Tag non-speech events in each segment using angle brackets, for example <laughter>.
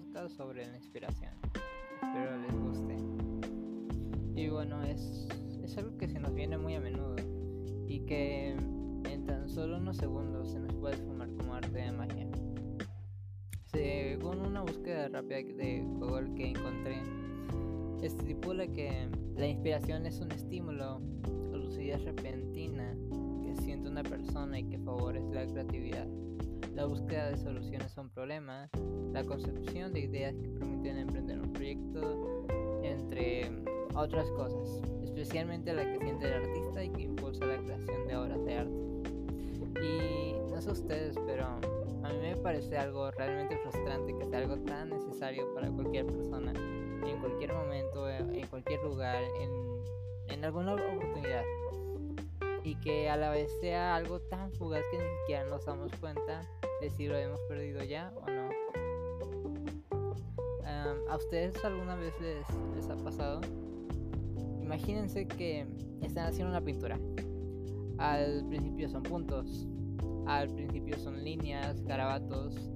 podcast sobre la inspiración. Espero les guste. Y bueno, es, es algo que se nos viene muy a menudo y que en tan solo unos segundos se nos puede formar como arte de magia. Según una búsqueda rápida de Google que encontré, estipula que la inspiración es un estímulo o lucidez repentina que siente una persona y que favorece la creatividad la búsqueda de soluciones a un problema, la concepción de ideas que permiten emprender un proyecto, entre otras cosas, especialmente la que siente el artista y que impulsa la creación de obras de arte. Y no sé ustedes, pero a mí me parece algo realmente frustrante que sea algo tan necesario para cualquier persona, en cualquier momento, en cualquier lugar, en, en alguna oportunidad. Y que a la vez sea algo tan fugaz que ni siquiera nos damos cuenta de si lo hemos perdido ya o no. ¿A ustedes alguna vez les, les ha pasado? Imagínense que están haciendo una pintura. Al principio son puntos, al principio son líneas, garabatos,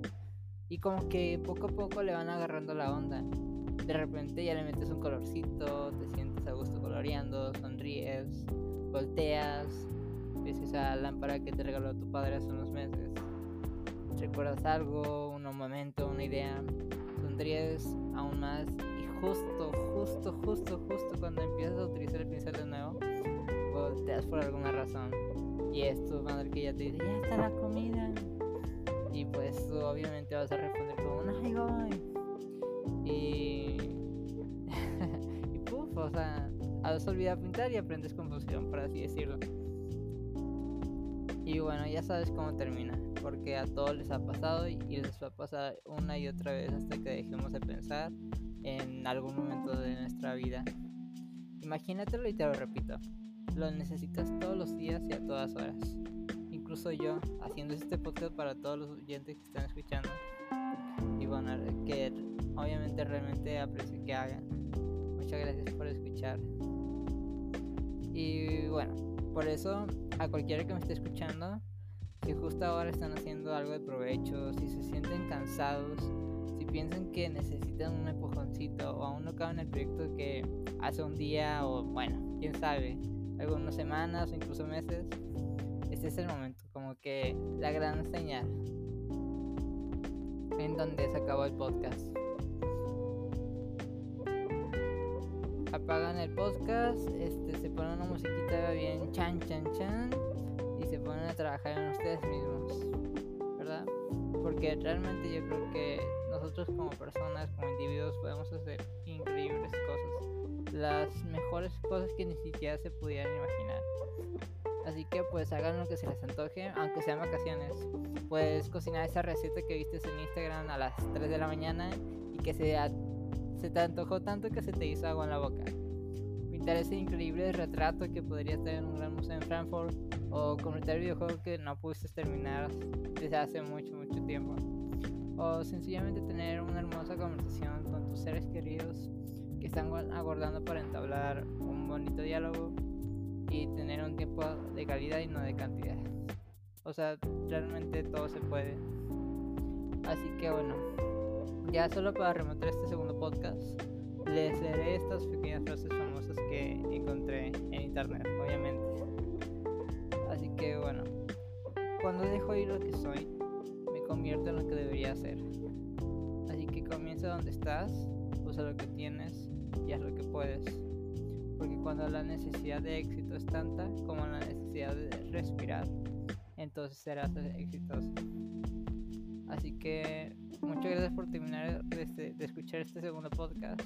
y como que poco a poco le van agarrando la onda. De repente ya le metes un colorcito, te sientes a gusto coloreando, sonríes, volteas, ves esa lámpara que te regaló tu padre hace unos meses. Recuerdas algo, un momento, una idea, sonríes aún más y justo, justo, justo, justo cuando empiezas a utilizar el pincel de nuevo, volteas por alguna razón. Y es tu madre que ya te dice, ya está la comida. Y pues obviamente vas a responder como, ay, voy. Y... <laughs> y puff, o sea, has olvidado pintar y aprendes composición, por así decirlo. Y bueno, ya sabes cómo termina, porque a todos les ha pasado y les va a pasar una y otra vez hasta que dejemos de pensar en algún momento de nuestra vida. Imagínatelo y te lo repito, lo necesitas todos los días y a todas horas. Incluso yo, haciendo este podcast para todos los oyentes que están escuchando. Y bueno, que obviamente realmente aprecio que hagan. Muchas gracias por escuchar. Y bueno, por eso a cualquiera que me esté escuchando, si justo ahora están haciendo algo de provecho, si se sienten cansados, si piensan que necesitan un empujoncito o aún no caben en el proyecto que hace un día o bueno, quién sabe, algunas semanas o incluso meses, este es el momento, como que la gran señal en donde se acabó el podcast. apagan el podcast, este, se ponen una musiquita bien chan chan chan y se ponen a trabajar en ustedes mismos, ¿verdad? Porque realmente yo creo que nosotros como personas, como individuos, podemos hacer increíbles cosas, las mejores cosas que ni siquiera se pudieran imaginar. Así que pues hagan lo que se les antoje, aunque sean vacaciones. Puedes cocinar esa receta que viste en Instagram a las 3 de la mañana y que sea se te antojó tanto que se te hizo agua en la boca. Pintar ese increíble retrato que podría estar en un gran museo en Frankfurt o completar el videojuego que no pudiste terminar desde hace mucho, mucho tiempo. O sencillamente tener una hermosa conversación con tus seres queridos que están aguardando para entablar un bonito diálogo y tener un tiempo de calidad y no de cantidad. O sea, realmente todo se puede. Así que bueno, ya solo para rematar este segundo podcast, les leeré estas pequeñas frases famosas que encontré en internet, obviamente. Cuando dejo ir lo que soy, me convierto en lo que debería ser. Así que comienza donde estás, usa lo que tienes y haz lo que puedes. Porque cuando la necesidad de éxito es tanta como la necesidad de respirar, entonces serás exitoso. Así que muchas gracias por terminar de, este, de escuchar este segundo podcast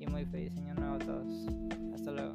y muy feliz año nuevo a todos. Hasta luego.